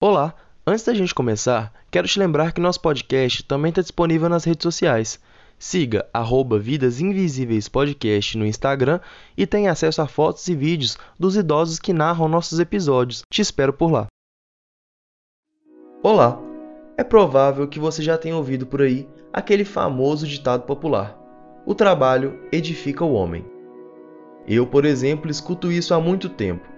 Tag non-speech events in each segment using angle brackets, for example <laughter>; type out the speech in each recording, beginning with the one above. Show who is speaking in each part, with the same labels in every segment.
Speaker 1: Olá! Antes da gente começar, quero te lembrar que nosso podcast também está disponível nas redes sociais. Siga arroba Vidas Invisíveis Podcast no Instagram e tenha acesso a fotos e vídeos dos idosos que narram nossos episódios. Te espero por lá. Olá! É provável que você já tenha ouvido por aí aquele famoso ditado popular: O trabalho edifica o homem. Eu, por exemplo, escuto isso há muito tempo,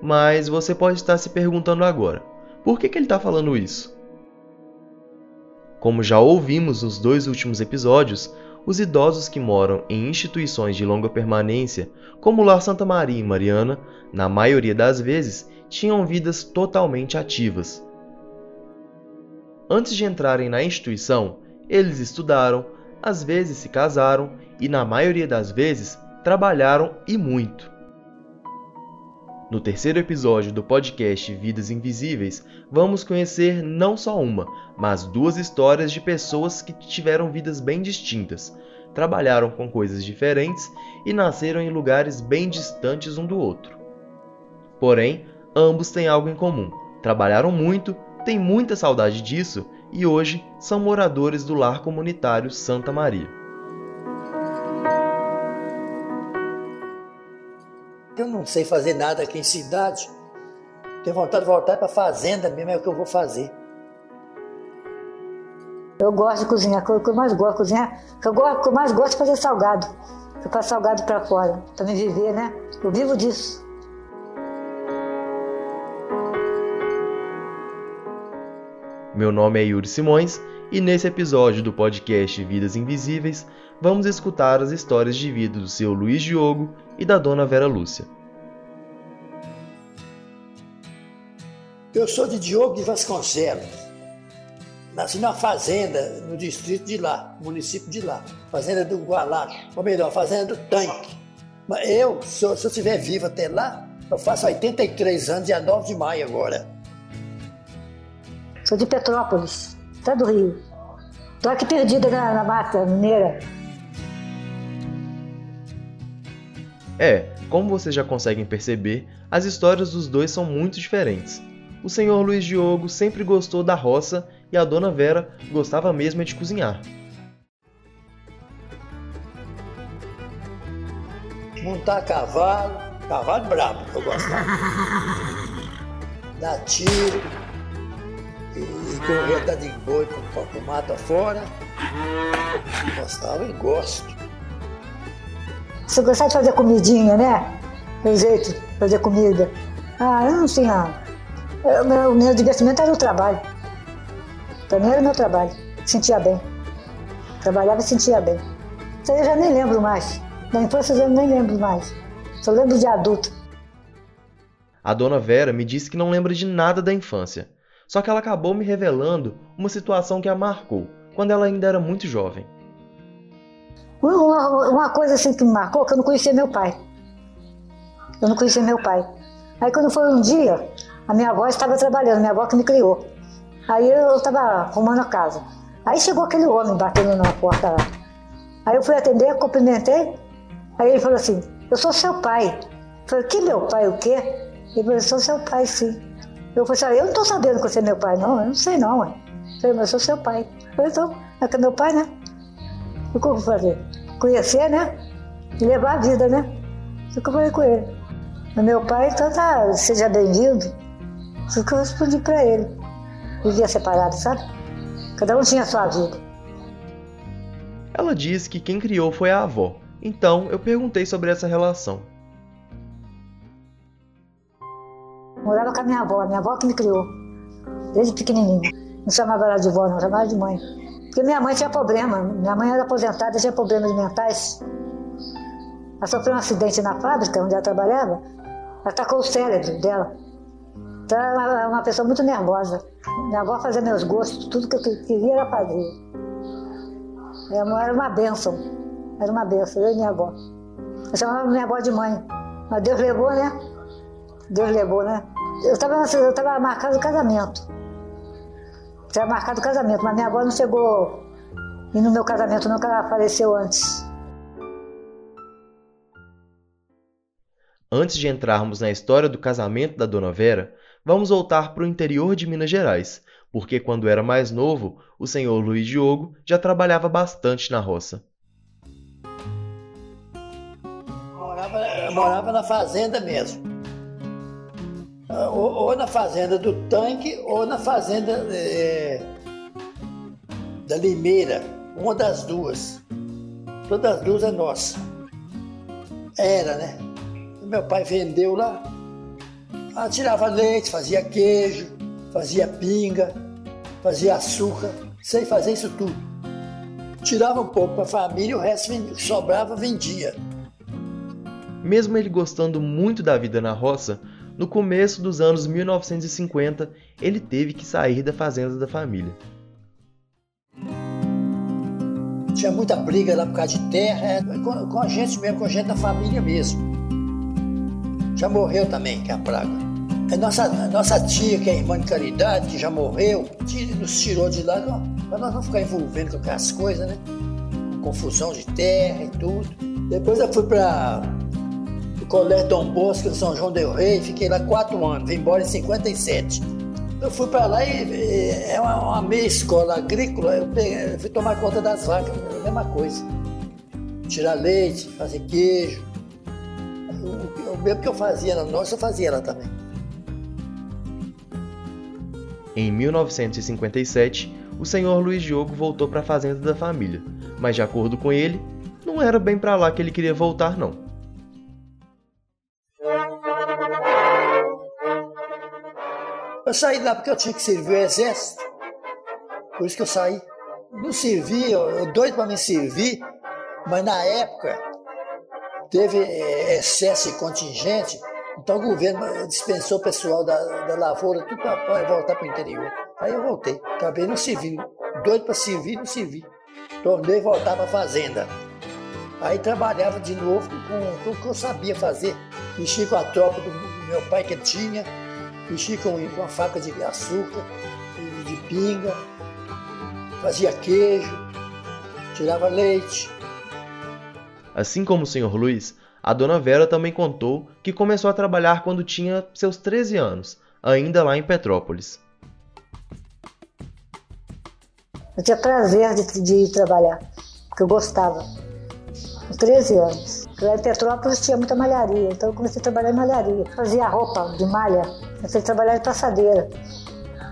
Speaker 1: mas você pode estar se perguntando agora por que, que ele está falando isso? Como já ouvimos nos dois últimos episódios, os idosos que moram em instituições de longa permanência, como o Lar Santa Maria e Mariana, na maioria das vezes, tinham vidas totalmente ativas. Antes de entrarem na instituição, eles estudaram, às vezes se casaram e, na maioria das vezes, trabalharam e muito. No terceiro episódio do podcast Vidas Invisíveis, vamos conhecer não só uma, mas duas histórias de pessoas que tiveram vidas bem distintas, trabalharam com coisas diferentes e nasceram em lugares bem distantes um do outro. Porém, ambos têm algo em comum: trabalharam muito, têm muita saudade disso e hoje são moradores do lar comunitário Santa Maria.
Speaker 2: Não sei fazer nada aqui em cidade. Tenho vontade de voltar para a fazenda mesmo, é o que eu vou fazer.
Speaker 3: Eu gosto de cozinhar, o que eu mais gosto de cozinhar, o que eu, gosto, que eu mais gosto de fazer salgado. Eu faço salgado para fora, para me viver, né? Eu vivo disso.
Speaker 1: Meu nome é Yuri Simões e nesse episódio do podcast Vidas Invisíveis vamos escutar as histórias de vida do seu Luiz Diogo e da dona Vera Lúcia.
Speaker 2: Eu sou de Diogo de Vasconcelos. Nasci numa fazenda no distrito de lá, município de lá, fazenda do Gualacho, ou melhor, fazenda do Tanque. Mas eu, se eu, se eu estiver vivo até lá, eu faço 83 anos, dia 9 de maio agora.
Speaker 3: Sou de Petrópolis, até do Rio. Estou aqui perdida na, na mata mineira.
Speaker 1: É, como vocês já conseguem perceber, as histórias dos dois são muito diferentes. O senhor Luiz Diogo sempre gostou da roça e a dona Vera gostava mesmo de cozinhar.
Speaker 2: Montar cavalo, cavalo brabo que eu gostava. <laughs> Dar tiro, e correr atrás de boi para o mato afora. Gostava e gosto.
Speaker 3: Você gostava de fazer comidinha, né? Meu jeito de fazer comida. Ah, eu não tinha. O meu, divertimento era o trabalho. Para mim era o meu trabalho. Sentia bem. Trabalhava e sentia bem. Isso aí eu já nem lembro mais. Da infância eu nem lembro mais. Só lembro de adulto.
Speaker 1: A dona Vera me disse que não lembra de nada da infância, só que ela acabou me revelando uma situação que a marcou, quando ela ainda era muito jovem.
Speaker 3: Uma, uma coisa assim que me marcou, que eu não conhecia meu pai. Eu não conhecia meu pai. Aí quando foi um dia, a minha avó estava trabalhando, minha avó que me criou. Aí eu estava arrumando a casa. Aí chegou aquele homem batendo na porta lá. Aí eu fui atender, cumprimentei. Aí ele falou assim, eu sou seu pai. Eu falei, que meu pai, o quê? Ele falou, eu sou seu pai, sim. Eu falei assim, eu não estou sabendo que você é meu pai, não. Eu não sei, não. Ué. Eu falei, mas eu sou seu pai. Eu falei, então, é que é meu pai, né? O que eu vou fazer? Conhecer, né? E levar a vida, né? Isso que eu falei com ele. Meu pai, então tá, seja bem-vindo. Isso que eu respondi para ele. Vivia separado, sabe? Cada um tinha a sua vida.
Speaker 1: Ela diz que quem criou foi a avó. Então eu perguntei sobre essa relação.
Speaker 3: Morava com a minha avó, a minha avó que me criou, desde pequenininha. Não chamava ela de avó, não, chamava de mãe. Porque minha mãe tinha problema, minha mãe era aposentada, tinha problemas mentais. Ela sofreu um acidente na fábrica onde ela trabalhava, atacou o cérebro dela. Então ela era uma pessoa muito nervosa. Minha avó fazia meus gostos, tudo que eu queria ela fazia. Era uma bênção, era uma bênção, eu e minha avó. Eu chamava minha avó de mãe, mas Deus levou, né? Deus levou, né? Eu estava eu tava marcado o casamento. Estava marcado o casamento, mas minha avó não chegou e no meu casamento que ela faleceu antes.
Speaker 1: Antes de entrarmos na história do casamento da Dona Vera, vamos voltar para o interior de Minas Gerais, porque quando era mais novo, o senhor Luiz Diogo já trabalhava bastante na roça.
Speaker 2: Morava, morava na fazenda mesmo. Ou, ou, na fazenda do tanque, ou na fazenda é, da Limeira, uma das duas. Todas as duas é nossa. Era, né? Meu pai vendeu lá. Ah, tirava leite, fazia queijo, fazia pinga, fazia açúcar, sei fazer isso tudo. Tirava um pouco para a família, o resto sobrava, vendia.
Speaker 1: Mesmo ele gostando muito da vida na roça, no começo dos anos 1950 ele teve que sair da fazenda da família.
Speaker 2: Tinha muita briga lá por causa de terra, é, com, com a gente mesmo, com a gente da família mesmo. Já morreu também, que é a praga. A é nossa, a nossa tia, que é irmã de caridade, que já morreu, nos tirou de lá para nós não ficar envolvendo com aquelas coisas, né? Confusão de terra e tudo. Depois eu fui para o Colégio Dom Bosco São João del Rei, fiquei lá quatro anos, vim embora em 57. Eu fui para lá e, é uma, uma, meia escola agrícola, eu, peguei, eu, fui tomar conta das vacas, a mesma coisa. Tirar leite, fazer queijo. O, o mesmo que eu fazia na nossa, eu fazia lá também.
Speaker 1: Em 1957, o senhor Luiz Diogo voltou para a fazenda da família, mas de acordo com ele, não era bem para lá que ele queria voltar não.
Speaker 2: Eu saí lá porque eu tinha que servir o exército. Por isso que eu saí. Não servi, eu, doido para me servir, mas na época teve é, excesso de contingente, então o governo dispensou o pessoal da, da lavoura tudo para voltar para o interior. Aí eu voltei, acabei no civil, doido para servir, não servi. Tornei voltar para a fazenda. Aí trabalhava de novo com, com o que eu sabia fazer. Mexi com a tropa do meu pai que tinha, mexia com, com a faca de açúcar, de pinga, fazia queijo, tirava leite.
Speaker 1: Assim como o senhor Luiz, a dona Vera também contou que começou a trabalhar quando tinha seus 13 anos, ainda lá em Petrópolis.
Speaker 3: Eu tinha prazer de, de trabalhar, porque eu gostava. Com 13 anos. Lá em Petrópolis tinha muita malharia, então eu comecei a trabalhar em malharia. Fazia roupa de malha, comecei a trabalhar de passadeira.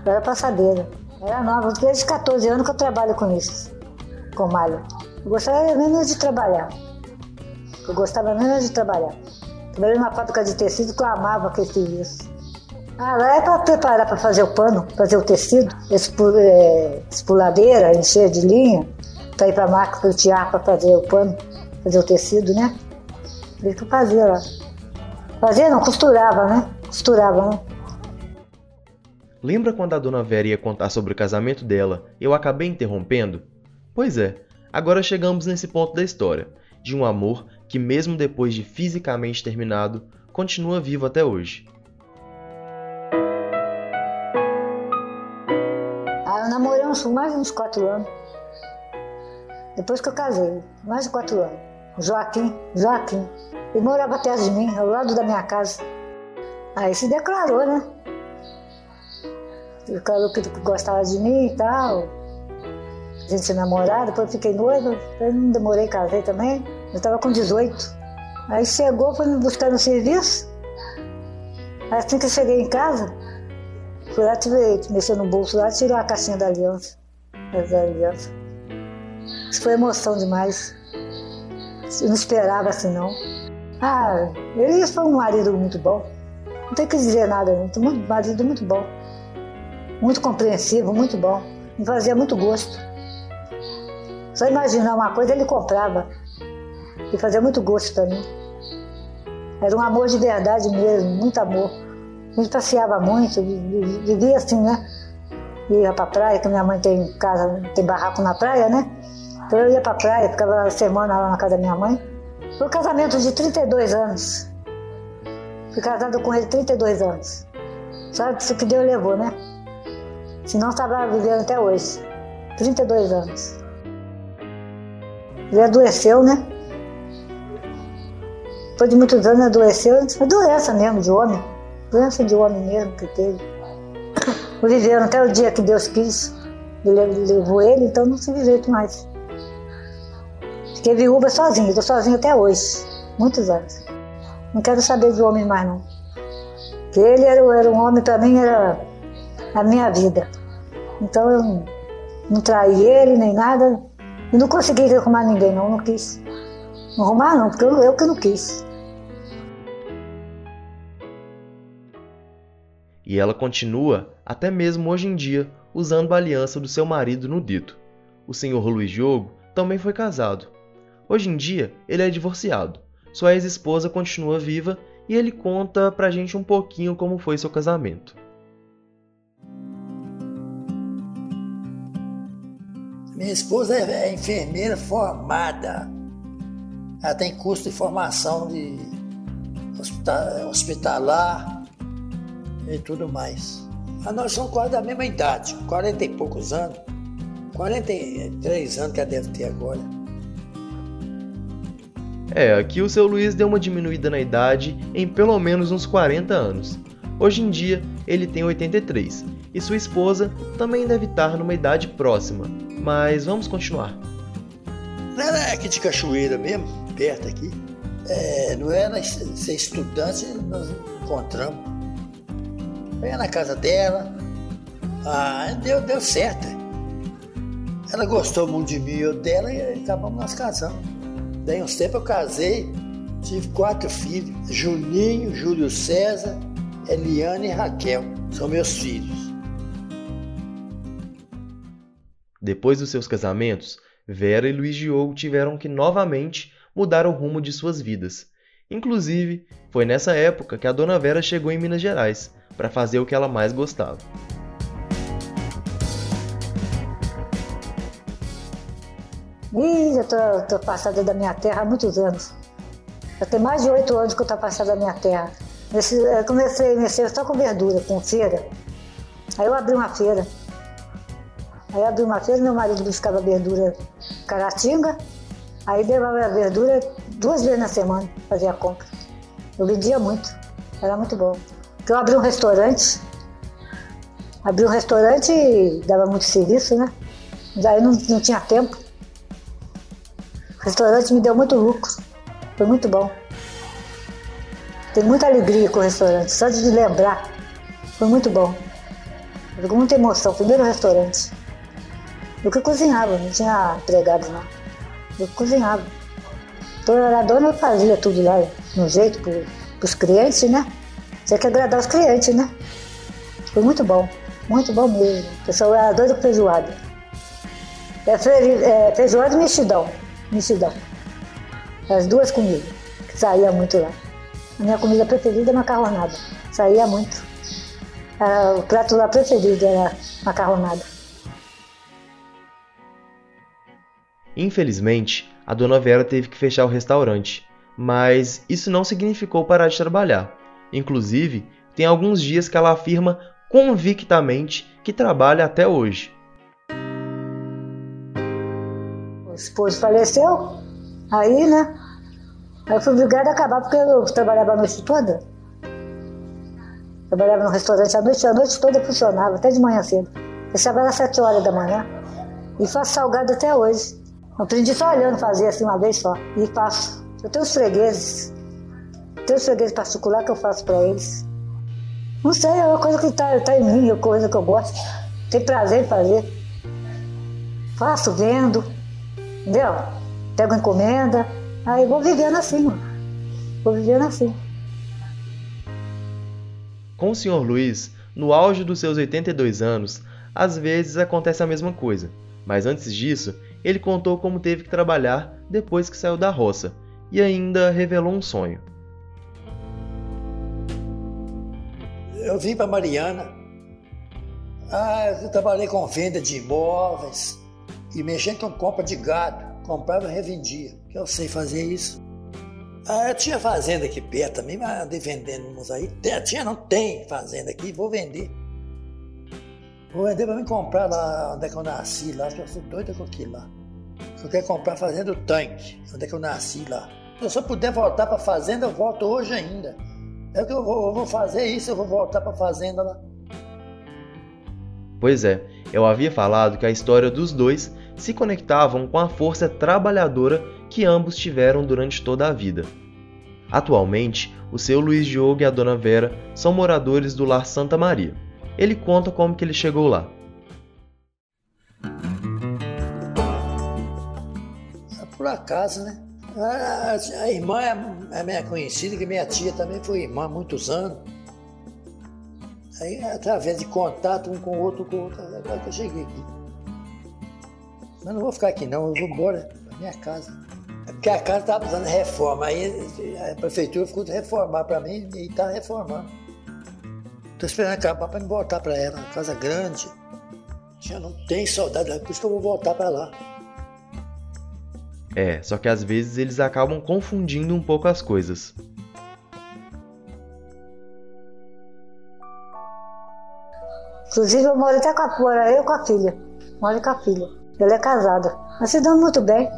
Speaker 3: Eu era passadeira. Era nova, desde 14 anos que eu trabalho com isso, com malha. Eu gostava menos de trabalhar. Eu gostava menos de trabalhar. Trabalhei numa fábrica de tecido que eu amava aquele serviço. Ah, lá é para preparar para fazer o pano, fazer o tecido, é, espuladeira, encher de linha, para ir para a máquina para tirar para fazer o pano, fazer o tecido, né? Isso que eu fazia lá. Fazia não, costurava, né? Costurava, né?
Speaker 1: Lembra quando a dona Vera ia contar sobre o casamento dela eu acabei interrompendo? Pois é, agora chegamos nesse ponto da história, de um amor que, mesmo depois de fisicamente terminado, continua vivo até hoje.
Speaker 3: Ah, eu namorei uns, mais uns quatro anos. Depois que eu casei, mais de quatro anos. Joaquim, Joaquim. Ele morava perto de mim, ao lado da minha casa. Aí se declarou, né? Declarou que gostava de mim e tal. A gente tinha namorado, depois fiquei noiva, depois não demorei, casei também. Eu estava com 18. Aí chegou, foi me buscar no serviço. Assim que eu cheguei em casa, fui lá, tive, mexer no bolso lá, tirou a caixinha da aliança. Da aliança. Isso foi emoção demais. Eu não esperava assim, não. Ah, ele foi um marido muito bom. Não tem que dizer nada, muito, muito marido muito bom. Muito compreensivo, muito bom. Me fazia muito gosto. Só imaginar uma coisa, ele comprava. E fazia muito gosto para mim. Era um amor de verdade mesmo, muito amor. A gente passeava muito, vivia assim, né? Ia pra praia, que minha mãe tem casa, tem barraco na praia, né? Então eu ia pra praia, ficava semana lá na casa da minha mãe. Foi um casamento de 32 anos. Fui casado com ele 32 anos. Sabe isso que Deus levou, né? Senão estava vivendo até hoje. 32 anos. Ele adoeceu, né? Depois de muitos anos adoeceu, é doença mesmo de homem. Doença de homem mesmo que teve. <laughs> Viveram até o dia que Deus quis, levou ele, então não se jeito mais. Fiquei viúva sozinha, estou sozinha até hoje, muitos anos. Não quero saber de homem mais não. Porque ele era, era um homem, para mim era a minha vida. Então eu não, não traí ele nem nada. E não consegui arrumar ninguém não, não quis. Não arrumar não, porque eu, eu que não quis.
Speaker 1: E ela continua, até mesmo hoje em dia, usando a aliança do seu marido no dedo. O senhor Luiz Diogo também foi casado. Hoje em dia, ele é divorciado. Sua ex-esposa continua viva e ele conta pra gente um pouquinho como foi seu casamento.
Speaker 2: Minha esposa é, é enfermeira formada. Ela tem curso de formação de hospitalar, e tudo mais. Mas nós somos quase da mesma idade, 40 e poucos anos, 43 anos que ela deve ter agora.
Speaker 1: É, aqui o seu Luiz deu uma diminuída na idade em pelo menos uns 40 anos. Hoje em dia, ele tem 83 e sua esposa também deve estar numa idade próxima. Mas vamos continuar.
Speaker 2: Ela é aqui de Cachoeira mesmo, perto aqui. É, não era ser estudante, nós encontramos. Foi na casa dela. Ah, deu, deu certo. Ela gostou muito de mim eu dela e acabamos nós casando. Daí uns tempos eu casei, tive quatro filhos: Juninho, Júlio César, Eliane e Raquel. São meus filhos.
Speaker 1: Depois dos seus casamentos, Vera e Luiz Diogo tiveram que novamente mudar o rumo de suas vidas. Inclusive, foi nessa época que a dona Vera chegou em Minas Gerais para fazer o que ela mais gostava.
Speaker 3: Ih, eu tô, tô passada da minha terra há muitos anos. Já tem mais de oito anos que eu tô passada da minha terra. Nesse, eu comecei, comecei só com verdura, com feira. Aí eu abri uma feira. Aí eu abri uma feira, meu marido buscava verdura caratinga, aí levava a verdura duas vezes na semana, fazia compra. Eu vendia muito, era muito bom. Eu abri um restaurante, abri um restaurante e dava muito serviço, né? Daí não, não tinha tempo. O restaurante me deu muito lucro, foi muito bom. Tenho muita alegria com o restaurante, só de lembrar, foi muito bom. Com muita emoção, primeiro restaurante. Eu que cozinhava, não tinha empregado não. Eu cozinhava. Então, eu era dona, eu fazia tudo lá, no jeito, para os clientes, né? Tinha que agradar os clientes, né? Foi muito bom, muito bom mesmo. O pessoal era doido com feijoada. É, é, feijoada e mexidão, mexidão. As duas comidas, que saía muito lá. A minha comida preferida é macarronada, saía muito. o prato lá preferido era macarronada.
Speaker 1: Infelizmente, a dona Vera teve que fechar o restaurante, mas isso não significou parar de trabalhar. Inclusive, tem alguns dias que ela afirma convictamente que trabalha até hoje.
Speaker 3: O esposo faleceu, aí, né? Aí eu fui obrigada a acabar porque eu trabalhava a noite toda. Trabalhava no restaurante a noite, a noite toda funcionava, até de manhã cedo. Fechava às sete horas da manhã. E faço salgado até hoje. Aprendi só olhando fazer assim uma vez só. E faço. Eu tenho os fregueses. Tem os fregueses particular que eu faço para eles. Não sei, é uma coisa que está tá em mim, é uma coisa que eu gosto. Tem prazer em fazer. Faço, vendo, entendeu? Pego encomenda, aí vou vivendo assim, mano. Vou vivendo assim.
Speaker 1: Com o senhor Luiz, no auge dos seus 82 anos, às vezes acontece a mesma coisa. Mas antes disso, ele contou como teve que trabalhar depois que saiu da roça e ainda revelou um sonho.
Speaker 2: eu vim para Mariana. Ah, eu trabalhei com venda de imóveis e mexendo com compra de gado. Comprava e revendia, que eu sei fazer isso. Ah, eu tinha fazenda aqui perto também, mas andei vendendo uns aí. Tinha, não tem fazenda aqui, vou vender. Vou vender para me comprar lá onde é que eu nasci, lá, que eu sou doida com aquilo lá. Eu quero comprar fazenda do tanque, onde é que eu nasci lá. Se eu puder voltar para fazenda, eu volto hoje ainda. É que eu vou, eu vou fazer isso, eu vou voltar para a fazenda lá.
Speaker 1: Pois é, eu havia falado que a história dos dois se conectavam com a força trabalhadora que ambos tiveram durante toda a vida. Atualmente, o seu Luiz Diogo e a dona Vera são moradores do Lar Santa Maria. Ele conta como que ele chegou lá.
Speaker 2: Por acaso, né? A, a irmã é, é minha conhecida, que minha tia também foi irmã há muitos anos. Aí, através de contato um com o outro, com o outro, agora que eu cheguei aqui. Mas não vou ficar aqui não, eu vou embora pra minha casa. É porque a casa estava precisando de reforma, aí a prefeitura ficou de reformar para mim e está reformando. Estou esperando acabar para me voltar para ela, uma casa grande. Já não tem saudade, por isso que eu vou voltar para lá.
Speaker 1: É, só que às vezes eles acabam confundindo um pouco as coisas.
Speaker 3: Inclusive eu moro até com a, moro eu com a filha. Moro com a filha. Ela é casada. Mas se dando muito bem.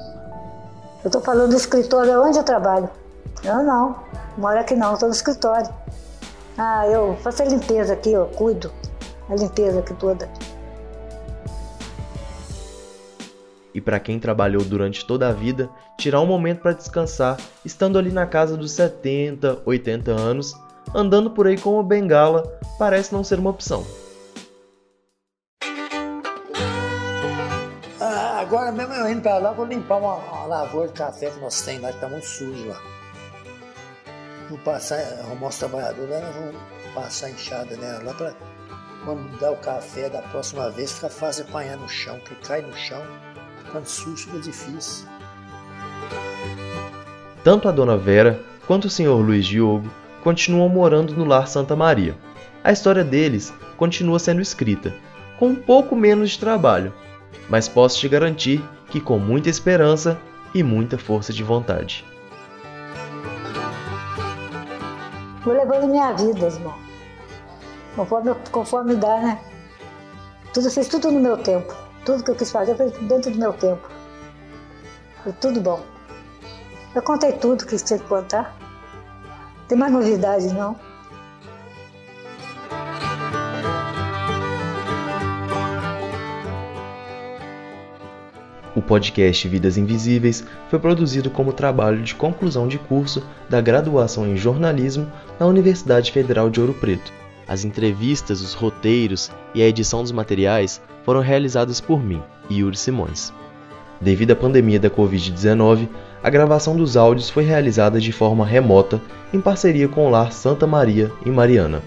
Speaker 3: Eu estou falando do escritório onde eu trabalho. Eu não. Moro aqui não, estou no escritório. Ah, eu faço a limpeza aqui, eu cuido. A limpeza aqui toda.
Speaker 1: E para quem trabalhou durante toda a vida, tirar um momento para descansar, estando ali na casa dos 70, 80 anos, andando por aí com uma bengala, parece não ser uma opção.
Speaker 2: Ah, agora mesmo eu indo para lá, vou limpar uma, uma, lavoura de café que nós temos lá, que está muito sujo lá. Vou passar, arrumar os trabalhadores lá, vamos passar enxada nela lá para quando dá o café da próxima vez, fica fácil apanhar no chão, que cai no chão quando sujo fica difícil.
Speaker 1: Tanto a dona Vera quanto o senhor Luiz Diogo continuam morando no lar Santa Maria. A história deles continua sendo escrita, com um pouco menos de trabalho, mas posso te garantir que com muita esperança e muita força de vontade.
Speaker 3: Vou levando minha vida, irmão. Conforme, conforme dá, né? Tudo, fiz tudo no meu tempo. Tudo que eu quis fazer foi dentro do meu tempo. Foi tudo bom. Eu contei tudo que tinha que contar. Tem mais novidade, não?
Speaker 1: O podcast Vidas Invisíveis foi produzido como trabalho de conclusão de curso da graduação em jornalismo na Universidade Federal de Ouro Preto. As entrevistas, os roteiros e a edição dos materiais foram realizadas por mim, Yuri Simões. Devido à pandemia da Covid-19, a gravação dos áudios foi realizada de forma remota em parceria com o Lar Santa Maria, em Mariana.